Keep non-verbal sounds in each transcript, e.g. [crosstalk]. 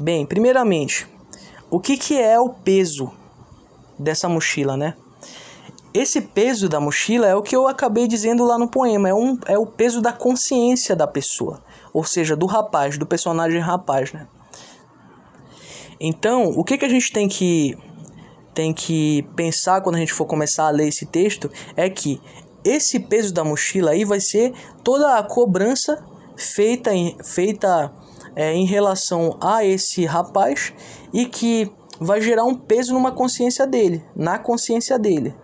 Bem, primeiramente, o que, que é o peso dessa mochila, né? Esse peso da mochila é o que eu acabei dizendo lá no poema, é, um, é o peso da consciência da pessoa, ou seja, do rapaz, do personagem rapaz, né? Então, o que, que a gente tem que, tem que pensar quando a gente for começar a ler esse texto é que esse peso da mochila aí vai ser toda a cobrança feita feita, é, em relação a esse rapaz e que vai gerar um peso numa consciência dele, na consciência dele.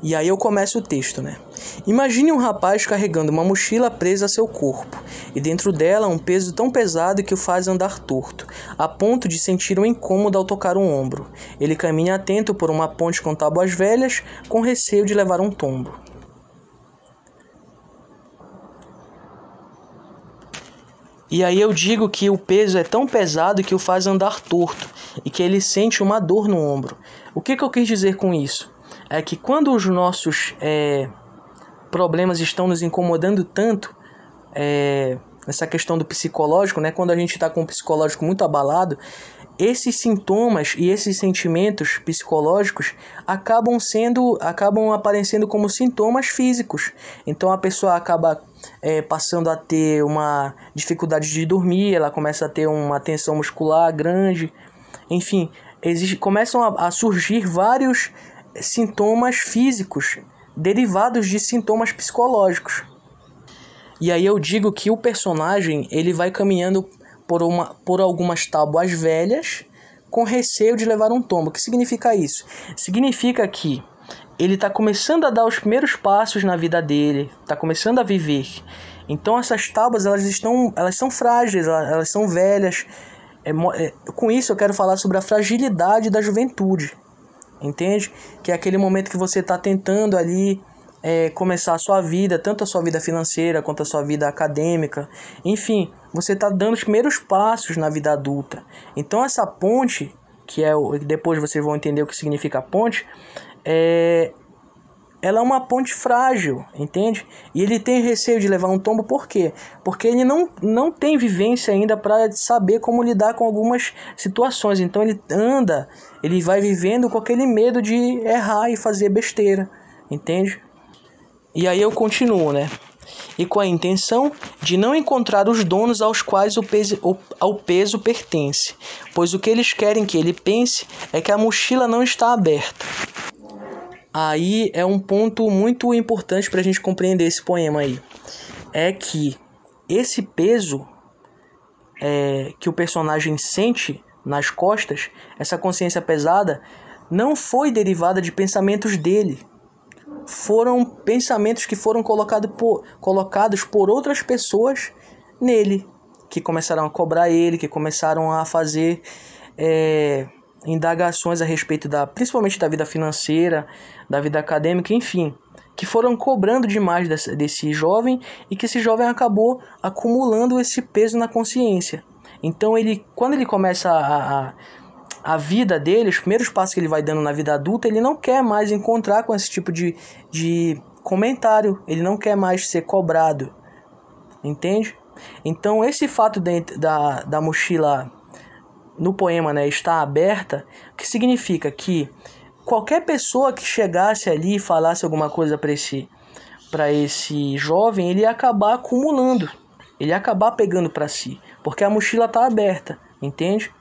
E aí eu começo o texto, né? Imagine um rapaz carregando uma mochila presa a seu corpo, e dentro dela um peso tão pesado que o faz andar torto, a ponto de sentir um incômodo ao tocar um ombro. Ele caminha atento por uma ponte com tábuas velhas, com receio de levar um tombo. E aí eu digo que o peso é tão pesado que o faz andar torto e que ele sente uma dor no ombro. O que, que eu quis dizer com isso? é que quando os nossos é, problemas estão nos incomodando tanto, é, essa questão do psicológico, né, quando a gente está com o psicológico muito abalado, esses sintomas e esses sentimentos psicológicos acabam sendo acabam aparecendo como sintomas físicos então a pessoa acaba é, passando a ter uma dificuldade de dormir ela começa a ter uma tensão muscular grande enfim existe, começam a, a surgir vários sintomas físicos derivados de sintomas psicológicos. E aí eu digo que o personagem ele vai caminhando por, uma, por algumas tábuas velhas com receio de levar um tombo. O que significa isso? Significa que ele está começando a dar os primeiros passos na vida dele, está começando a viver. Então essas tábuas elas estão, elas são frágeis, elas, são velhas. É, é, com isso eu quero falar sobre a fragilidade da juventude entende? Que é aquele momento que você está tentando ali é, começar a sua vida, tanto a sua vida financeira quanto a sua vida acadêmica, enfim, você está dando os primeiros passos na vida adulta. Então essa ponte, que é o, depois vocês vão entender o que significa ponte, é, ela é uma ponte frágil, entende? E ele tem receio de levar um tombo, por quê? Porque ele não, não tem vivência ainda para saber como lidar com algumas situações. Então ele anda, ele vai vivendo com aquele medo de errar e fazer besteira, entende? E aí eu continuo, né? E com a intenção de não encontrar os donos aos quais o peso, ao peso pertence, pois o que eles querem que ele pense é que a mochila não está aberta aí é um ponto muito importante para a gente compreender esse poema aí. É que esse peso é, que o personagem sente nas costas, essa consciência pesada, não foi derivada de pensamentos dele. Foram pensamentos que foram colocado por, colocados por outras pessoas nele, que começaram a cobrar ele, que começaram a fazer é, indagações a respeito da, principalmente da vida financeira, da vida acadêmica, enfim, que foram cobrando demais desse, desse jovem e que esse jovem acabou acumulando esse peso na consciência. Então ele, quando ele começa a, a, a vida dele, os primeiros passos que ele vai dando na vida adulta, ele não quer mais encontrar com esse tipo de, de comentário, ele não quer mais ser cobrado, entende? Então esse fato da, da mochila no poema né, está aberta, que significa que qualquer pessoa que chegasse ali e falasse alguma coisa para esse, para esse jovem, ele ia acabar acumulando, ele ia acabar pegando para si, porque a mochila está aberta, entende?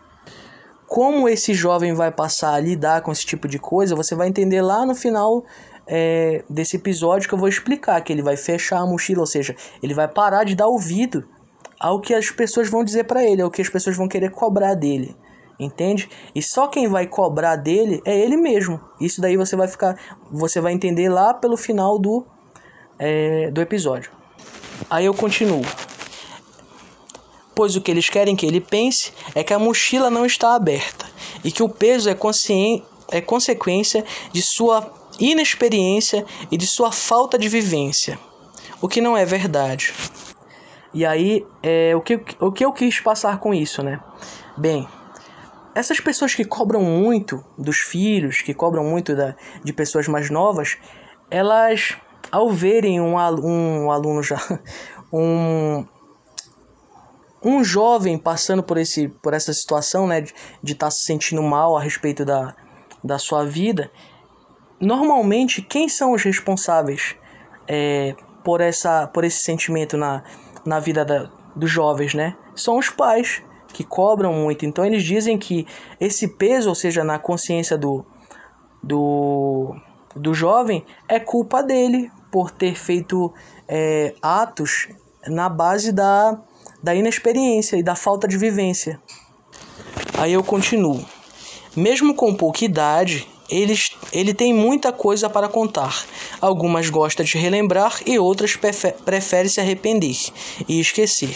Como esse jovem vai passar a lidar com esse tipo de coisa, você vai entender lá no final é, desse episódio que eu vou explicar, que ele vai fechar a mochila, ou seja, ele vai parar de dar ouvido ao que as pessoas vão dizer para ele, ao que as pessoas vão querer cobrar dele. Entende? E só quem vai cobrar dele é ele mesmo. Isso daí você vai ficar, você vai entender lá pelo final do é, do episódio. Aí eu continuo. Pois o que eles querem que ele pense é que a mochila não está aberta e que o peso é, é consequência de sua inexperiência e de sua falta de vivência, o que não é verdade. E aí, é, o, que, o que eu quis passar com isso, né? Bem, essas pessoas que cobram muito dos filhos, que cobram muito da, de pessoas mais novas, elas, ao verem um, um aluno já, [laughs] um, um jovem passando por, esse, por essa situação, né, de estar tá se sentindo mal a respeito da, da sua vida, normalmente quem são os responsáveis é, por, essa, por esse sentimento na, na vida da, dos jovens, né? São os pais que cobram muito. Então eles dizem que esse peso, ou seja, na consciência do, do, do jovem, é culpa dele por ter feito é, atos na base da, da inexperiência e da falta de vivência. Aí eu continuo. Mesmo com pouca idade, eles, ele tem muita coisa para contar. Algumas gosta de relembrar e outras prefere se arrepender e esquecer.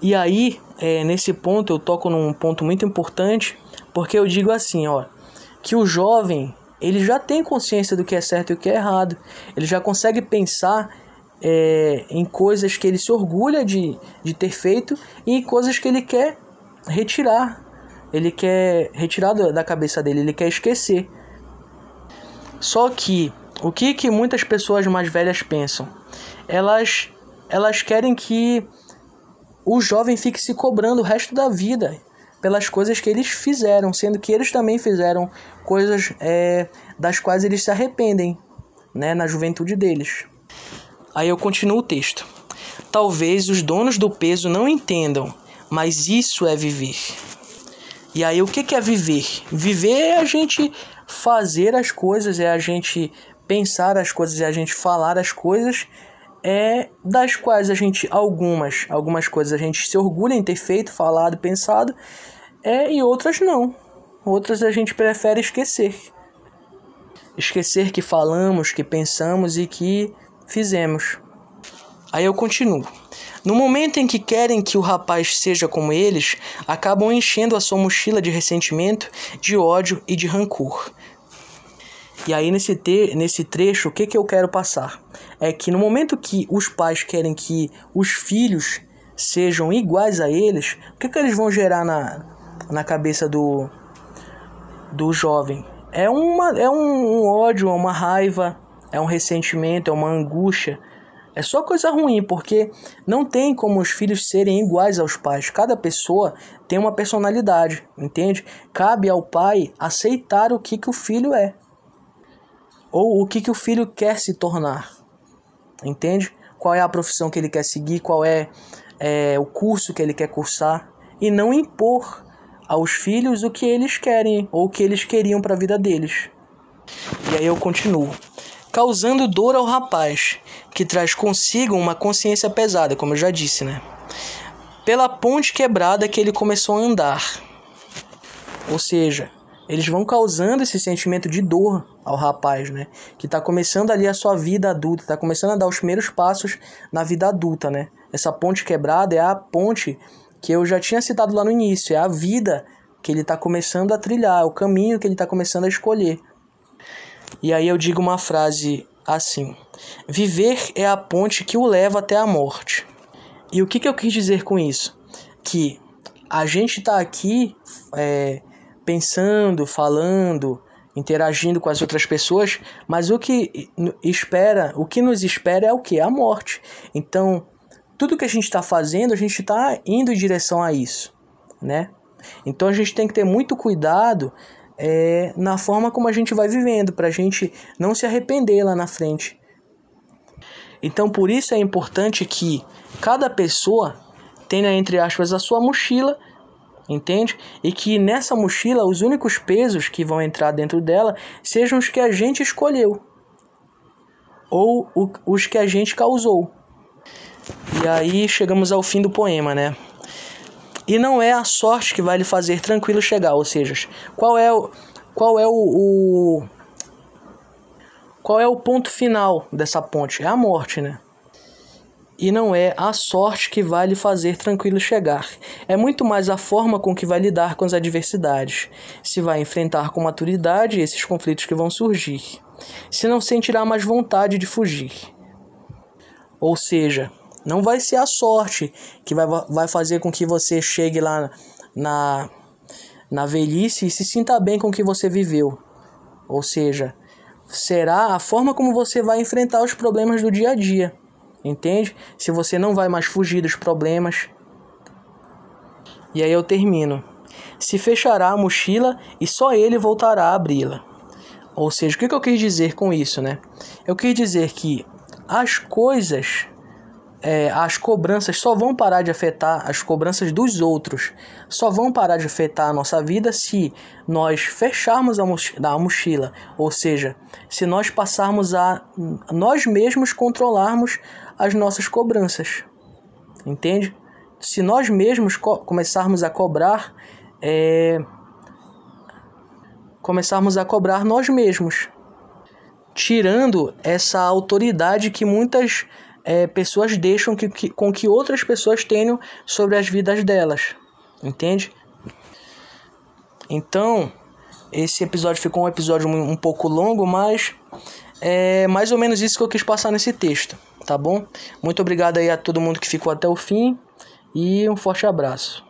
E aí, é, nesse ponto, eu toco num ponto muito importante, porque eu digo assim, ó, que o jovem ele já tem consciência do que é certo e o que é errado. Ele já consegue pensar é, em coisas que ele se orgulha de, de ter feito e em coisas que ele quer retirar ele quer retirar da cabeça dele, ele quer esquecer. Só que o que, que muitas pessoas mais velhas pensam? Elas, elas querem que o jovem fique se cobrando o resto da vida pelas coisas que eles fizeram, sendo que eles também fizeram coisas é, das quais eles se arrependem né, na juventude deles. Aí eu continuo o texto. Talvez os donos do peso não entendam, mas isso é viver. E aí, o que é viver? Viver é a gente fazer as coisas, é a gente pensar as coisas, é a gente falar as coisas, é das quais a gente, algumas, algumas coisas a gente se orgulha em ter feito, falado, pensado, é, e outras não. Outras a gente prefere esquecer. Esquecer que falamos, que pensamos e que fizemos. Aí eu continuo. No momento em que querem que o rapaz seja como eles, acabam enchendo a sua mochila de ressentimento, de ódio e de rancor. E aí, nesse, te nesse trecho, o que, que eu quero passar? É que no momento que os pais querem que os filhos sejam iguais a eles, o que, que eles vão gerar na, na cabeça do, do jovem? É, uma, é um, um ódio, é uma raiva, é um ressentimento, é uma angústia é só coisa ruim, porque não tem como os filhos serem iguais aos pais. Cada pessoa tem uma personalidade, entende? Cabe ao pai aceitar o que, que o filho é. Ou o que, que o filho quer se tornar. Entende? Qual é a profissão que ele quer seguir, qual é, é o curso que ele quer cursar. E não impor aos filhos o que eles querem ou o que eles queriam para a vida deles. E aí eu continuo causando dor ao rapaz, que traz consigo uma consciência pesada, como eu já disse, né? Pela ponte quebrada que ele começou a andar. Ou seja, eles vão causando esse sentimento de dor ao rapaz, né? Que está começando ali a sua vida adulta, está começando a dar os primeiros passos na vida adulta, né? Essa ponte quebrada é a ponte que eu já tinha citado lá no início, é a vida que ele está começando a trilhar, é o caminho que ele está começando a escolher. E aí eu digo uma frase assim: Viver é a ponte que o leva até a morte. E o que, que eu quis dizer com isso? Que a gente está aqui é, pensando, falando, interagindo com as outras pessoas, mas o que espera, o que nos espera é o que? A morte. Então, tudo que a gente está fazendo, a gente está indo em direção a isso, né? Então a gente tem que ter muito cuidado é, na forma como a gente vai vivendo, para a gente não se arrepender lá na frente. Então, por isso é importante que cada pessoa tenha, entre aspas, a sua mochila, entende? E que nessa mochila os únicos pesos que vão entrar dentro dela sejam os que a gente escolheu ou os que a gente causou. E aí chegamos ao fim do poema, né? E não é a sorte que vai lhe fazer tranquilo chegar, ou seja, qual é o qual é o, o qual é o ponto final dessa ponte? É a morte, né? E não é a sorte que vai lhe fazer tranquilo chegar. É muito mais a forma com que vai lidar com as adversidades. Se vai enfrentar com maturidade esses conflitos que vão surgir. Se não sentirá mais vontade de fugir. Ou seja, não vai ser a sorte que vai, vai fazer com que você chegue lá na, na velhice e se sinta bem com o que você viveu. Ou seja, será a forma como você vai enfrentar os problemas do dia a dia. Entende? Se você não vai mais fugir dos problemas, E aí eu termino. Se fechará a mochila e só ele voltará a abri-la. Ou seja, o que eu quis dizer com isso, né? Eu quis dizer que as coisas, é, as cobranças só vão parar de afetar as cobranças dos outros, só vão parar de afetar a nossa vida se nós fecharmos a mochila, ou seja, se nós passarmos a nós mesmos controlarmos as nossas cobranças, entende? Se nós mesmos co começarmos a cobrar, é, começarmos a cobrar nós mesmos, tirando essa autoridade que muitas é, pessoas deixam que, que, com que outras pessoas tenham sobre as vidas delas, entende? Então, esse episódio ficou um episódio um, um pouco longo, mas é mais ou menos isso que eu quis passar nesse texto, tá bom? Muito obrigado aí a todo mundo que ficou até o fim e um forte abraço.